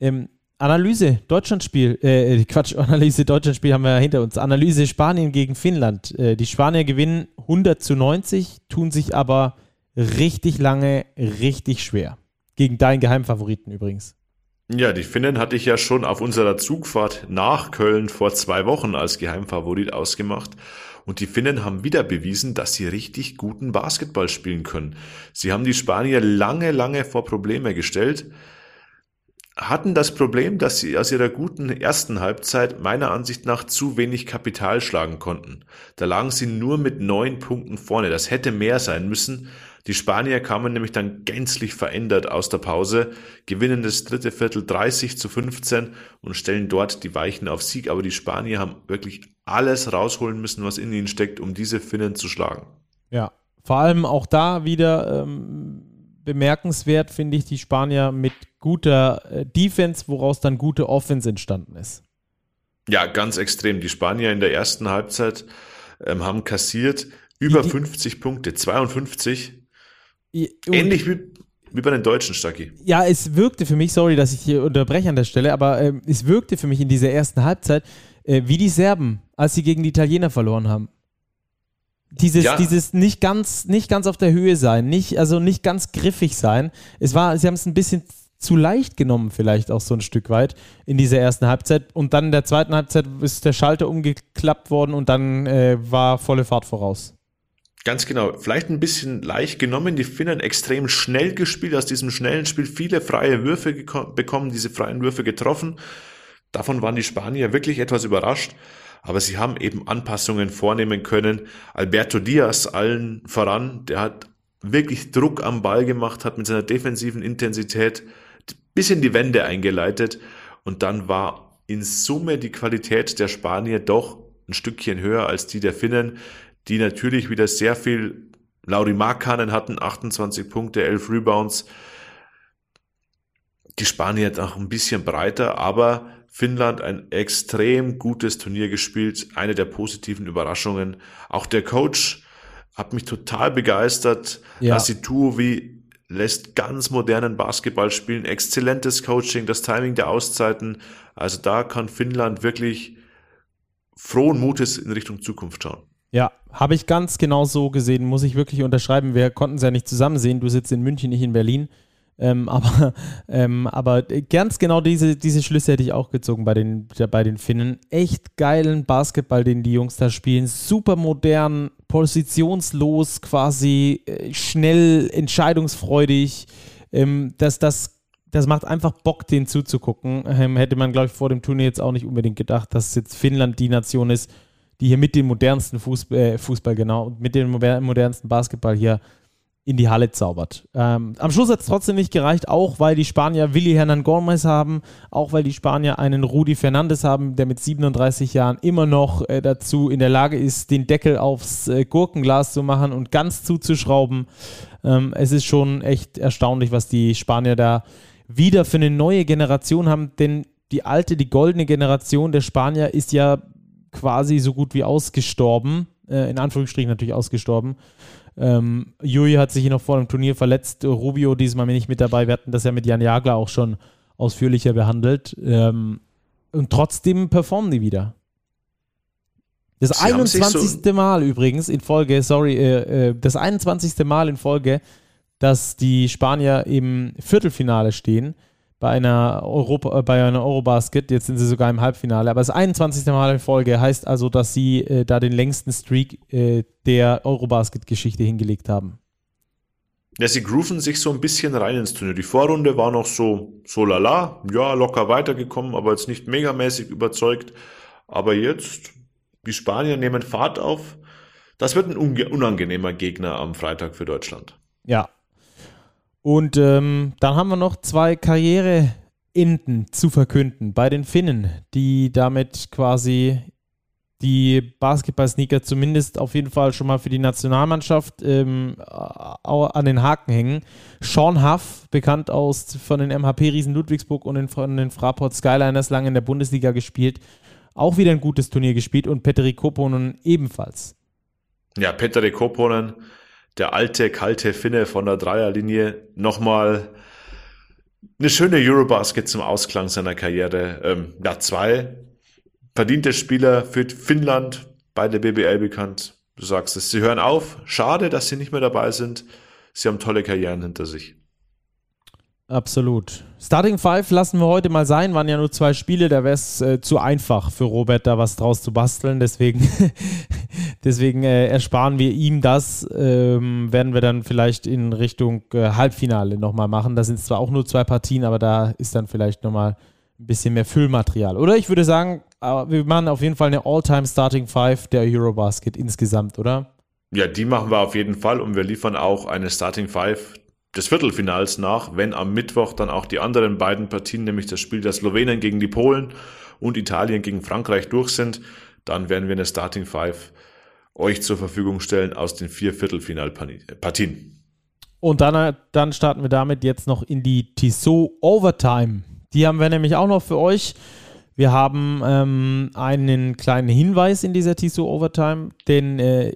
Ähm, Analyse Deutschlandspiel, äh, Quatsch, Analyse Deutschlandspiel haben wir ja hinter uns. Analyse Spanien gegen Finnland. Äh, die Spanier gewinnen 100 zu 90, tun sich aber richtig lange, richtig schwer. Gegen deinen Geheimfavoriten übrigens. Ja, die Finnen hatte ich ja schon auf unserer Zugfahrt nach Köln vor zwei Wochen als Geheimfavorit ausgemacht. Und die Finnen haben wieder bewiesen, dass sie richtig guten Basketball spielen können. Sie haben die Spanier lange, lange vor Probleme gestellt hatten das Problem, dass sie aus ihrer guten ersten Halbzeit meiner Ansicht nach zu wenig Kapital schlagen konnten. Da lagen sie nur mit neun Punkten vorne. Das hätte mehr sein müssen. Die Spanier kamen nämlich dann gänzlich verändert aus der Pause, gewinnen das dritte Viertel 30 zu 15 und stellen dort die Weichen auf Sieg. Aber die Spanier haben wirklich alles rausholen müssen, was in ihnen steckt, um diese Finnen zu schlagen. Ja, vor allem auch da wieder ähm, bemerkenswert, finde ich, die Spanier mit guter äh, Defense, woraus dann gute Offense entstanden ist. Ja, ganz extrem. Die Spanier in der ersten Halbzeit ähm, haben kassiert über die, 50 Punkte, 52. Ähnlich wie, wie bei den Deutschen, Stacki. Ja, es wirkte für mich, sorry, dass ich hier unterbreche an der Stelle, aber ähm, es wirkte für mich in dieser ersten Halbzeit äh, wie die Serben, als sie gegen die Italiener verloren haben. Dieses, ja. dieses nicht ganz, nicht ganz auf der Höhe sein, nicht, also nicht ganz griffig sein. Es war, sie haben es ein bisschen zu leicht genommen, vielleicht auch so ein Stück weit in dieser ersten Halbzeit. Und dann in der zweiten Halbzeit ist der Schalter umgeklappt worden und dann äh, war volle Fahrt voraus. Ganz genau. Vielleicht ein bisschen leicht genommen. Die Finnen extrem schnell gespielt, aus diesem schnellen Spiel viele freie Würfe bekommen, diese freien Würfe getroffen. Davon waren die Spanier wirklich etwas überrascht aber sie haben eben Anpassungen vornehmen können. Alberto Diaz allen voran, der hat wirklich Druck am Ball gemacht, hat mit seiner defensiven Intensität bis in die Wände eingeleitet und dann war in Summe die Qualität der Spanier doch ein Stückchen höher als die der Finnen, die natürlich wieder sehr viel Lauri Markkanen hatten, 28 Punkte, 11 Rebounds. Die Spanier auch ein bisschen breiter, aber Finnland ein extrem gutes Turnier gespielt, eine der positiven Überraschungen. Auch der Coach hat mich total begeistert. Ja. wie lässt ganz modernen Basketball spielen, exzellentes Coaching, das Timing der Auszeiten. Also da kann Finnland wirklich frohen Mutes in Richtung Zukunft schauen. Ja, habe ich ganz genau so gesehen, muss ich wirklich unterschreiben. Wir konnten es ja nicht zusammen sehen. Du sitzt in München, nicht in Berlin. Ähm, aber, ähm, aber ganz genau diese, diese Schlüsse hätte ich auch gezogen bei den, bei den Finnen. Echt geilen Basketball, den die Jungs da spielen. Super modern, positionslos, quasi äh, schnell, entscheidungsfreudig. Ähm, das, das das macht einfach Bock, den zuzugucken. Ähm, hätte man, glaube ich, vor dem Turnier jetzt auch nicht unbedingt gedacht, dass jetzt Finnland die Nation ist, die hier mit dem modernsten Fußball, äh, Fußball genau, mit dem modernsten Basketball hier in die Halle zaubert. Ähm, am Schluss hat es trotzdem nicht gereicht, auch weil die Spanier Willi Hernan Gomez haben, auch weil die Spanier einen Rudi Fernandes haben, der mit 37 Jahren immer noch äh, dazu in der Lage ist, den Deckel aufs äh, Gurkenglas zu machen und ganz zuzuschrauben. Ähm, es ist schon echt erstaunlich, was die Spanier da wieder für eine neue Generation haben, denn die alte, die goldene Generation der Spanier ist ja quasi so gut wie ausgestorben, äh, in Anführungsstrichen natürlich ausgestorben. Ähm, Jui hat sich noch vor dem Turnier verletzt. Rubio diesmal nicht mit dabei. Wir hatten das ja mit Jan Jagler auch schon ausführlicher behandelt. Ähm, und trotzdem performen die wieder. Das Sie 21. So Mal übrigens in Folge, sorry, äh, äh, das 21. Mal in Folge, dass die Spanier im Viertelfinale stehen bei einer, Europa, äh, bei einer Eurobasket. Jetzt sind sie sogar im Halbfinale. Aber das 21. Mal in Folge heißt also, dass sie äh, da den längsten Streak äh, der Eurobasket-Geschichte hingelegt haben. Ja, sie grooven sich so ein bisschen rein ins Turnier. Die Vorrunde war noch so, so lala, ja, locker weitergekommen, aber jetzt nicht megamäßig überzeugt. Aber jetzt, die Spanier nehmen Fahrt auf. Das wird ein unangenehmer Gegner am Freitag für Deutschland. Ja, und ähm, dann haben wir noch zwei Karriereenden zu verkünden bei den Finnen, die damit quasi die Basketball-Sneaker zumindest auf jeden Fall schon mal für die Nationalmannschaft ähm, an den Haken hängen. Sean Huff, bekannt aus von den MHP-Riesen Ludwigsburg und den, von den Fraport Skyliners, lange in der Bundesliga gespielt. Auch wieder ein gutes Turnier gespielt und Petteri Koponen ebenfalls. Ja, Petteri Koponen der alte, kalte Finne von der Dreierlinie nochmal eine schöne Eurobasket zum Ausklang seiner Karriere. Ähm, ja, zwei verdiente Spieler für Finnland bei der BBL bekannt. Du sagst es, sie hören auf. Schade, dass sie nicht mehr dabei sind. Sie haben tolle Karrieren hinter sich. Absolut. Starting Five lassen wir heute mal sein. Waren ja nur zwei Spiele, da wäre es äh, zu einfach für Robert, da was draus zu basteln. Deswegen, deswegen äh, ersparen wir ihm das. Ähm, werden wir dann vielleicht in Richtung äh, Halbfinale nochmal machen. Da sind zwar auch nur zwei Partien, aber da ist dann vielleicht nochmal ein bisschen mehr Füllmaterial. Oder ich würde sagen, äh, wir machen auf jeden Fall eine All-Time Starting Five der Eurobasket insgesamt, oder? Ja, die machen wir auf jeden Fall und wir liefern auch eine Starting Five des Viertelfinals nach, wenn am Mittwoch dann auch die anderen beiden Partien, nämlich das Spiel der Slowenen gegen die Polen und Italien gegen Frankreich durch sind, dann werden wir eine Starting Five euch zur Verfügung stellen aus den vier Viertelfinalpartien. Und dann, dann starten wir damit jetzt noch in die Tissot Overtime. Die haben wir nämlich auch noch für euch. Wir haben ähm, einen kleinen Hinweis in dieser Tissot Overtime, denn äh,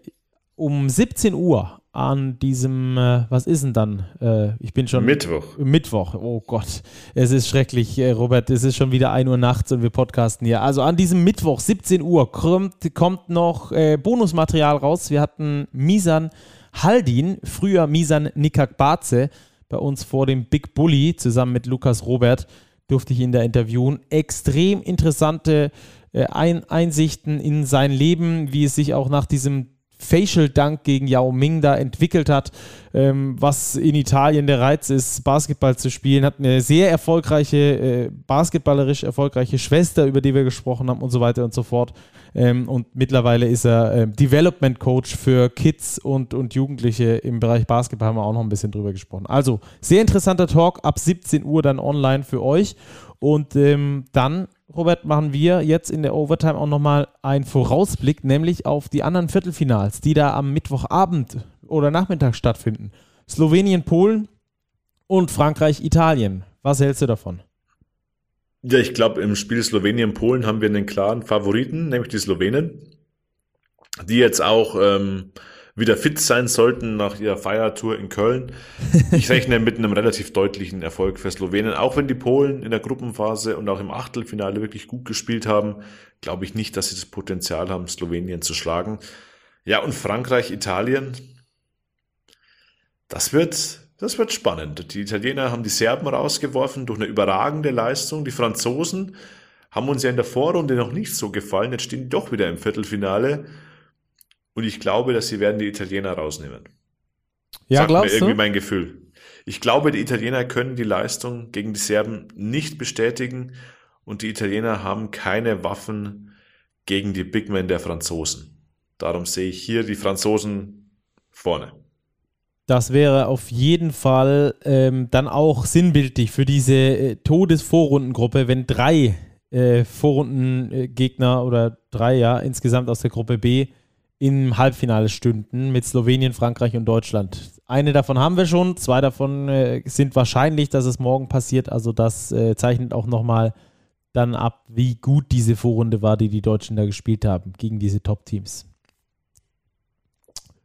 um 17 Uhr an diesem, äh, was ist denn dann? Äh, ich bin schon. Mittwoch. Mittwoch, oh Gott. Es ist schrecklich, äh, Robert. Es ist schon wieder 1 Uhr nachts und wir podcasten hier. Also an diesem Mittwoch, 17 Uhr, kommt, kommt noch äh, Bonusmaterial raus. Wir hatten Misan Haldin, früher Misan Nikakbaze, bei uns vor dem Big Bully, zusammen mit Lukas Robert, durfte ich ihn da interviewen. Extrem interessante äh, Ein Einsichten in sein Leben, wie es sich auch nach diesem Facial Dunk gegen Yao Ming da entwickelt hat, ähm, was in Italien der Reiz ist, Basketball zu spielen, hat eine sehr erfolgreiche, äh, basketballerisch erfolgreiche Schwester, über die wir gesprochen haben und so weiter und so fort. Ähm, und mittlerweile ist er äh, Development Coach für Kids und, und Jugendliche im Bereich Basketball, haben wir auch noch ein bisschen drüber gesprochen. Also, sehr interessanter Talk, ab 17 Uhr dann online für euch. Und ähm, dann Robert, machen wir jetzt in der Overtime auch nochmal einen Vorausblick, nämlich auf die anderen Viertelfinals, die da am Mittwochabend oder Nachmittag stattfinden. Slowenien, Polen und Frankreich, Italien. Was hältst du davon? Ja, ich glaube, im Spiel Slowenien-Polen haben wir einen klaren Favoriten, nämlich die Slowenen, die jetzt auch ähm, wieder fit sein sollten nach ihrer Feiertour in Köln. Ich rechne mit einem relativ deutlichen Erfolg für Slowenien. Auch wenn die Polen in der Gruppenphase und auch im Achtelfinale wirklich gut gespielt haben, glaube ich nicht, dass sie das Potenzial haben, Slowenien zu schlagen. Ja, und Frankreich, Italien, das wird, das wird spannend. Die Italiener haben die Serben rausgeworfen durch eine überragende Leistung. Die Franzosen haben uns ja in der Vorrunde noch nicht so gefallen. Jetzt stehen die doch wieder im Viertelfinale. Und ich glaube, dass sie werden die Italiener rausnehmen. Ja, Sagt glaubst mir irgendwie du? mein Gefühl. Ich glaube, die Italiener können die Leistung gegen die Serben nicht bestätigen und die Italiener haben keine Waffen gegen die Big Men der Franzosen. Darum sehe ich hier die Franzosen vorne. Das wäre auf jeden Fall ähm, dann auch sinnbildlich für diese äh, Todesvorrundengruppe, wenn drei äh, Vorrundengegner oder drei ja insgesamt aus der Gruppe B im Halbfinale stünden mit Slowenien, Frankreich und Deutschland. Eine davon haben wir schon, zwei davon äh, sind wahrscheinlich, dass es morgen passiert. Also das äh, zeichnet auch nochmal dann ab, wie gut diese Vorrunde war, die die Deutschen da gespielt haben gegen diese Top-Teams.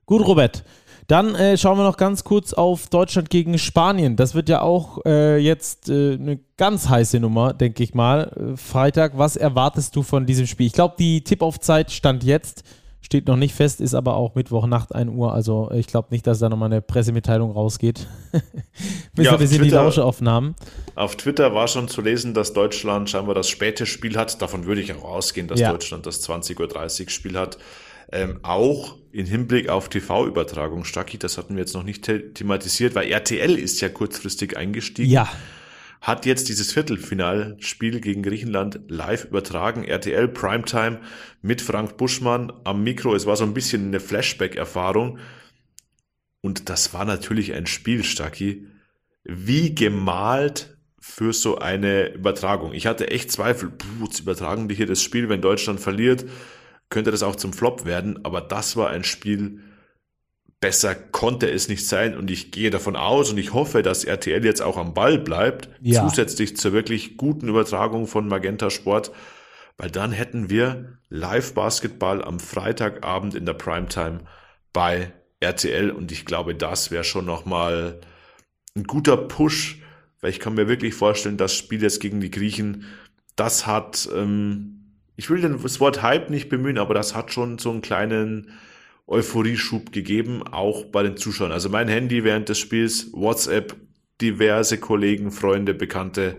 Gut, Robert. Dann äh, schauen wir noch ganz kurz auf Deutschland gegen Spanien. Das wird ja auch äh, jetzt äh, eine ganz heiße Nummer, denke ich mal. Äh, Freitag, was erwartest du von diesem Spiel? Ich glaube, die Tipp-Off-Zeit stand jetzt Steht noch nicht fest, ist aber auch Mittwochnacht 1 Uhr. Also ich glaube nicht, dass da nochmal eine Pressemitteilung rausgeht. Bis ja, wir sind die Lauschaufnahmen. Auf Twitter war schon zu lesen, dass Deutschland scheinbar das späte Spiel hat. Davon würde ich auch ausgehen, dass ja. Deutschland das 20.30 Uhr Spiel hat. Ähm, auch in Hinblick auf TV-Übertragung, Stacki, das hatten wir jetzt noch nicht thematisiert, weil RTL ist ja kurzfristig eingestiegen. Ja hat jetzt dieses Viertelfinalspiel gegen Griechenland live übertragen. RTL Primetime mit Frank Buschmann am Mikro. Es war so ein bisschen eine Flashback-Erfahrung. Und das war natürlich ein Spiel, Stacki, wie gemalt für so eine Übertragung. Ich hatte echt Zweifel, puh, übertragen die hier das Spiel, wenn Deutschland verliert, könnte das auch zum Flop werden. Aber das war ein Spiel, besser konnte es nicht sein. Und ich gehe davon aus und ich hoffe, dass RTL jetzt auch am Ball bleibt, ja. zusätzlich zur wirklich guten Übertragung von Magenta Sport, weil dann hätten wir Live-Basketball am Freitagabend in der Primetime bei RTL und ich glaube, das wäre schon nochmal ein guter Push, weil ich kann mir wirklich vorstellen, das Spiel jetzt gegen die Griechen, das hat, ähm, ich will das Wort Hype nicht bemühen, aber das hat schon so einen kleinen Euphorieschub gegeben, auch bei den Zuschauern. Also mein Handy während des Spiels, WhatsApp, diverse Kollegen, Freunde, Bekannte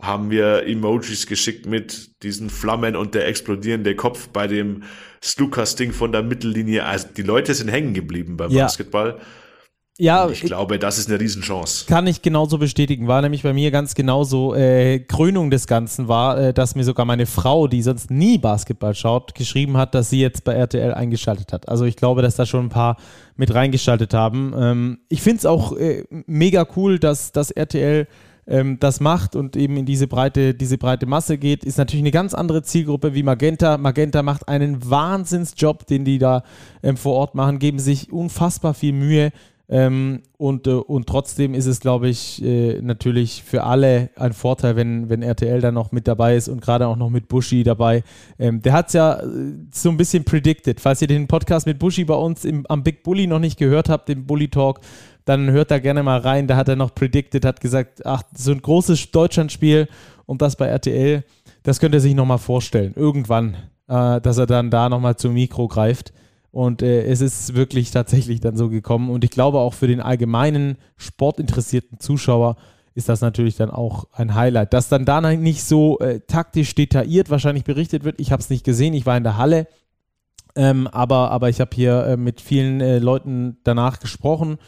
haben mir Emojis geschickt mit diesen Flammen und der explodierende Kopf bei dem Slukas-Ding von der Mittellinie. Also die Leute sind hängen geblieben beim ja. Basketball. Ja, und ich, glaube, das ist eine Riesenchance. Kann ich genauso bestätigen. War nämlich bei mir ganz genauso. Äh, Krönung des Ganzen war, äh, dass mir sogar meine Frau, die sonst nie Basketball schaut, geschrieben hat, dass sie jetzt bei RTL eingeschaltet hat. Also ich glaube, dass da schon ein paar mit reingeschaltet haben. Ähm, ich finde es auch äh, mega cool, dass, dass RTL ähm, das macht und eben in diese breite, diese breite Masse geht, ist natürlich eine ganz andere Zielgruppe wie Magenta. Magenta macht einen Wahnsinnsjob, den die da ähm, vor Ort machen, geben sich unfassbar viel Mühe ähm, und, äh, und trotzdem ist es, glaube ich, äh, natürlich für alle ein Vorteil, wenn, wenn RTL da noch mit dabei ist und gerade auch noch mit Bushi dabei. Ähm, der hat es ja äh, so ein bisschen predicted. Falls ihr den Podcast mit Bushi bei uns im, am Big Bully noch nicht gehört habt, den Bully Talk, dann hört da gerne mal rein. Da hat er noch predicted, hat gesagt, ach, so ein großes Deutschlandspiel und das bei RTL, das könnte er sich nochmal vorstellen. Irgendwann, äh, dass er dann da nochmal zum Mikro greift. Und äh, es ist wirklich tatsächlich dann so gekommen. Und ich glaube auch für den allgemeinen sportinteressierten Zuschauer ist das natürlich dann auch ein Highlight. Dass dann da nicht so äh, taktisch detailliert wahrscheinlich berichtet wird. Ich habe es nicht gesehen, ich war in der Halle. Ähm, aber, aber ich habe hier äh, mit vielen äh, Leuten danach gesprochen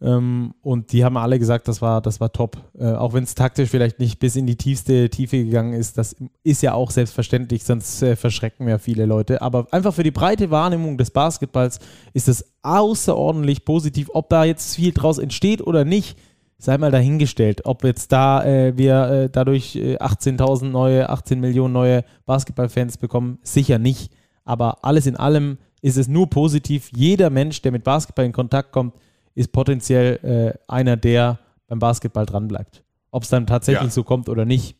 ähm, und die haben alle gesagt, das war, das war top. Äh, auch wenn es taktisch vielleicht nicht bis in die tiefste Tiefe gegangen ist, das ist ja auch selbstverständlich, sonst äh, verschrecken ja viele Leute. Aber einfach für die breite Wahrnehmung des Basketballs ist es außerordentlich positiv. Ob da jetzt viel draus entsteht oder nicht, sei mal dahingestellt. Ob jetzt da äh, wir äh, dadurch 18.000 äh, neue, 18 Millionen neue Basketballfans bekommen, sicher nicht. Aber alles in allem ist es nur positiv. Jeder Mensch, der mit Basketball in Kontakt kommt, ist potenziell äh, einer, der beim Basketball dranbleibt. Ob es dann tatsächlich ja. so kommt oder nicht,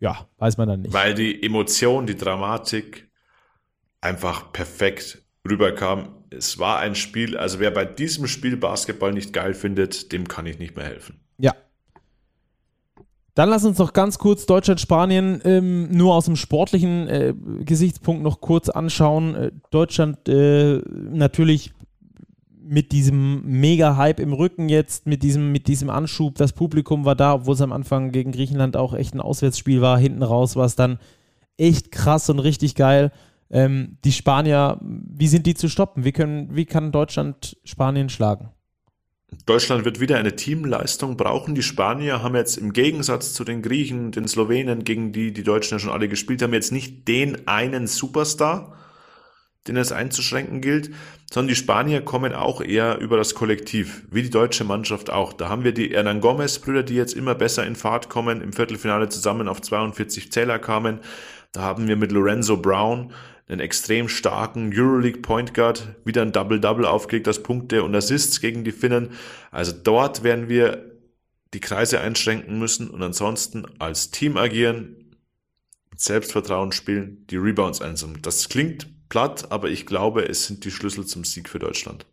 ja, weiß man dann nicht. Weil die Emotion, die Dramatik einfach perfekt rüberkam. Es war ein Spiel, also wer bei diesem Spiel Basketball nicht geil findet, dem kann ich nicht mehr helfen. Ja. Dann lass uns noch ganz kurz Deutschland-Spanien ähm, nur aus dem sportlichen äh, Gesichtspunkt noch kurz anschauen. Äh, Deutschland äh, natürlich mit diesem Mega-Hype im Rücken jetzt, mit diesem, mit diesem Anschub, das Publikum war da, obwohl es am Anfang gegen Griechenland auch echt ein Auswärtsspiel war. Hinten raus war es dann echt krass und richtig geil. Ähm, die Spanier, wie sind die zu stoppen? Wie, können, wie kann Deutschland Spanien schlagen? Deutschland wird wieder eine Teamleistung brauchen. Die Spanier haben jetzt im Gegensatz zu den Griechen, den Slowenen, gegen die die Deutschen ja schon alle gespielt haben, jetzt nicht den einen Superstar, den es einzuschränken gilt, sondern die Spanier kommen auch eher über das Kollektiv, wie die deutsche Mannschaft auch. Da haben wir die Hernan Gomez-Brüder, die jetzt immer besser in Fahrt kommen, im Viertelfinale zusammen auf 42 Zähler kamen. Da haben wir mit Lorenzo Brown einen extrem starken Euroleague Point Guard, wieder ein Double-Double aufgelegt, das Punkte und Assists gegen die Finnen. Also dort werden wir die Kreise einschränken müssen und ansonsten als Team agieren, Selbstvertrauen spielen, die Rebounds einsammeln. Das klingt platt, aber ich glaube, es sind die Schlüssel zum Sieg für Deutschland.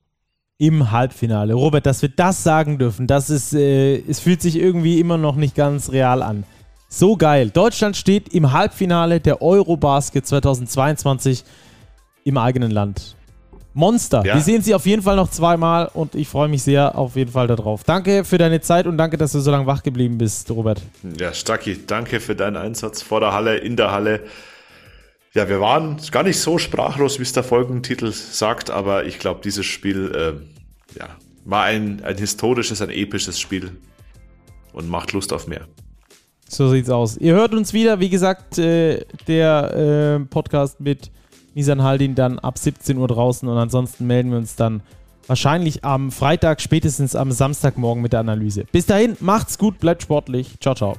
Im Halbfinale. Robert, dass wir das sagen dürfen, das ist, äh, es fühlt sich irgendwie immer noch nicht ganz real an. So geil. Deutschland steht im Halbfinale der Eurobasket 2022 im eigenen Land. Monster. Ja. Wir sehen sie auf jeden Fall noch zweimal und ich freue mich sehr auf jeden Fall darauf. Danke für deine Zeit und danke, dass du so lange wach geblieben bist, Robert. Ja, Stacki, danke für deinen Einsatz vor der Halle, in der Halle. Ja, wir waren gar nicht so sprachlos, wie es der Folgentitel sagt, aber ich glaube, dieses Spiel äh, ja, war ein, ein historisches, ein episches Spiel und macht Lust auf mehr. So sieht's aus. Ihr hört uns wieder, wie gesagt, äh, der äh, Podcast mit Misan Haldin dann ab 17 Uhr draußen und ansonsten melden wir uns dann wahrscheinlich am Freitag, spätestens am Samstagmorgen mit der Analyse. Bis dahin, macht's gut, bleibt sportlich. Ciao, ciao.